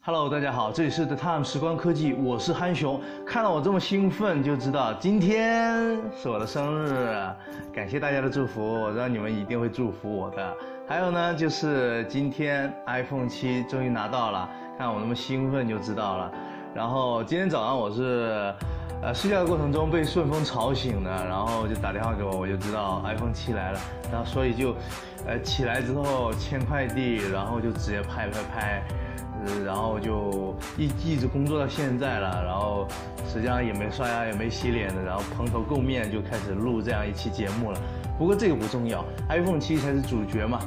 Hello，大家好，这里是 The Time 时光科技，我是憨熊。看到我这么兴奋，就知道今天是我的生日，感谢大家的祝福，我知道你们一定会祝福我的。还有呢，就是今天 iPhone 七终于拿到了，看我那么兴奋就知道了。然后今天早上我是，呃，睡觉的过程中被顺丰吵醒的，然后就打电话给我，我就知道 iPhone 七来了，然后所以就，呃，起来之后签快递，然后就直接拍拍拍。呃然后就一一直工作到现在了，然后实际上也没刷牙也没洗脸的，然后蓬头垢面就开始录这样一期节目了。不过这个不重要，iPhone 七才是主角嘛。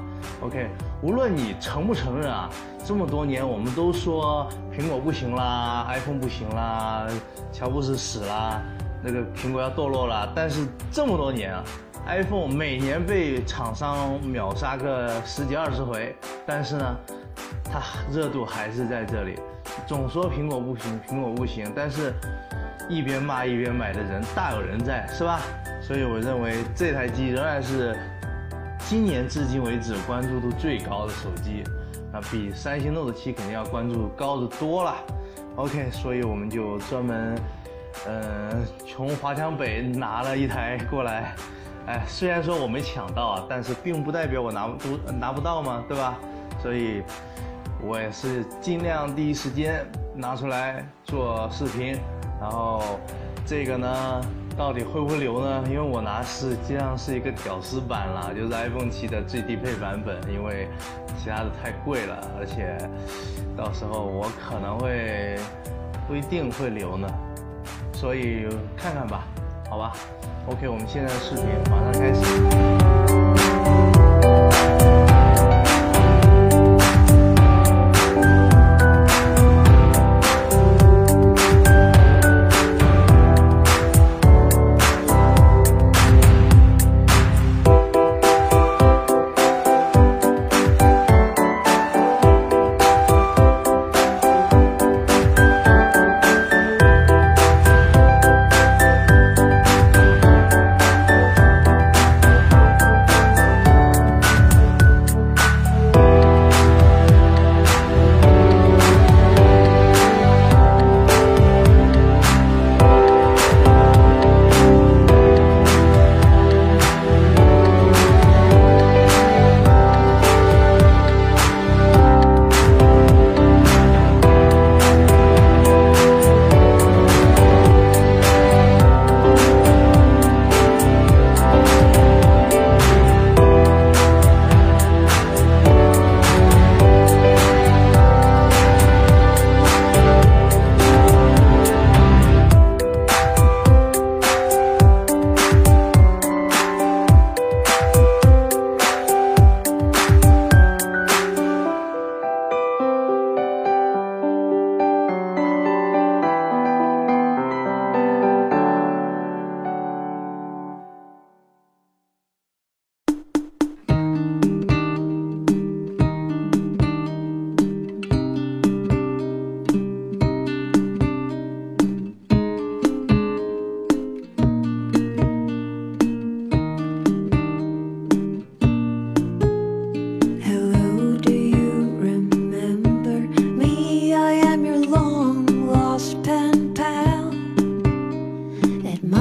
OK，无论你承不承认啊，这么多年我们都说苹果不行啦，iPhone 不行啦，乔布斯死啦，那个苹果要堕落了。但是这么多年啊，iPhone 每年被厂商秒杀个十几二十回，但是呢。它热度还是在这里，总说苹果不行，苹果不行，但是一边骂一边买的人大有人在，是吧？所以我认为这台机仍然是今年至今为止关注度最高的手机，啊，比三星 Note 7肯定要关注高的多了。OK，所以我们就专门，嗯，从华强北拿了一台过来。哎，虽然说我没抢到啊，但是并不代表我拿不拿不到嘛，对吧？所以。我也是尽量第一时间拿出来做视频，然后这个呢，到底会不会留呢？因为我拿实际上是一个屌丝版了，就是 iPhone 七的最低配版本，因为其他的太贵了，而且到时候我可能会不一定会留呢，所以看看吧，好吧？OK，我们现在的视频马上开始。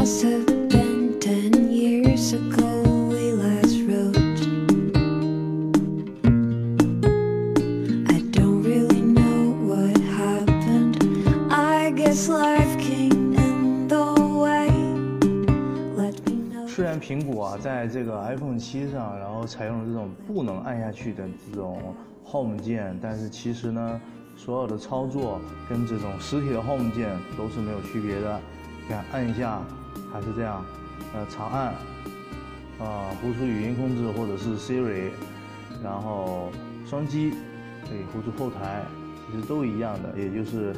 虽然苹果啊在这个 iPhone 七上，然后采用了这种不能按下去的这种 Home 键，但是其实呢，所有的操作跟这种实体的 Home 键都是没有区别的。你看，按一下还是这样，呃，长按，啊，呼出语音控制或者是 Siri，然后双击可以呼出后台，其实都一样的，也就是。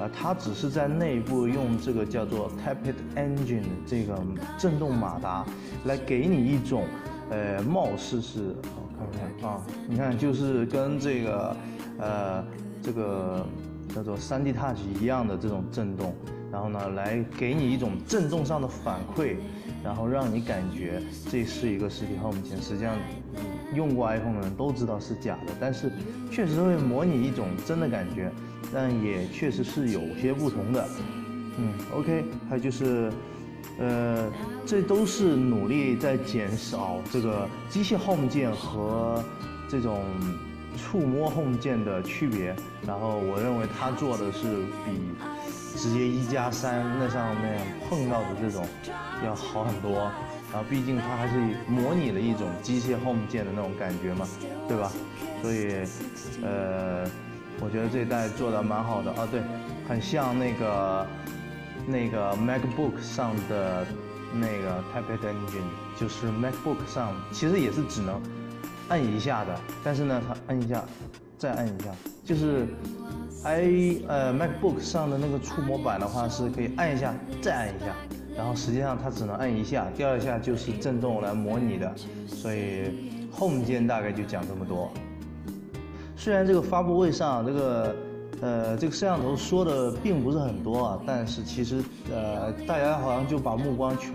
呃，它只是在内部用这个叫做 Tapit Engine 这个震动马达来给你一种，呃，貌似是，我看看啊，你看就是跟这个，呃，这个叫做 3D Touch 一样的这种震动，然后呢，来给你一种震动上的反馈，然后让你感觉这是一个实体 Home 键。实际上，用过 iPhone 的人都知道是假的，但是确实会模拟一种真的感觉，但也确实是有些不同的。嗯，OK，还有就是，呃，这都是努力在减少这个机械 Home 键和这种触摸 Home 键的区别。然后我认为他做的是比直接一加三那上面碰到的这种要好很多。然后毕竟它还是模拟了一种机械 Home 键的那种感觉嘛，对吧？所以，呃，我觉得这代做的蛮好的啊，对，很像那个。那个 MacBook 上的那个 Tablet Engine，就是 MacBook 上其实也是只能按一下的，但是呢，它按一下，再按一下，就是 i 呃 MacBook 上的那个触摸板的话是可以按一下，再按一下，然后实际上它只能按一下，第二下就是震动来模拟的，所以 Home 键大概就讲这么多。虽然这个发布会上这个。呃，这个摄像头说的并不是很多啊，但是其实，呃，大家好像就把目光全。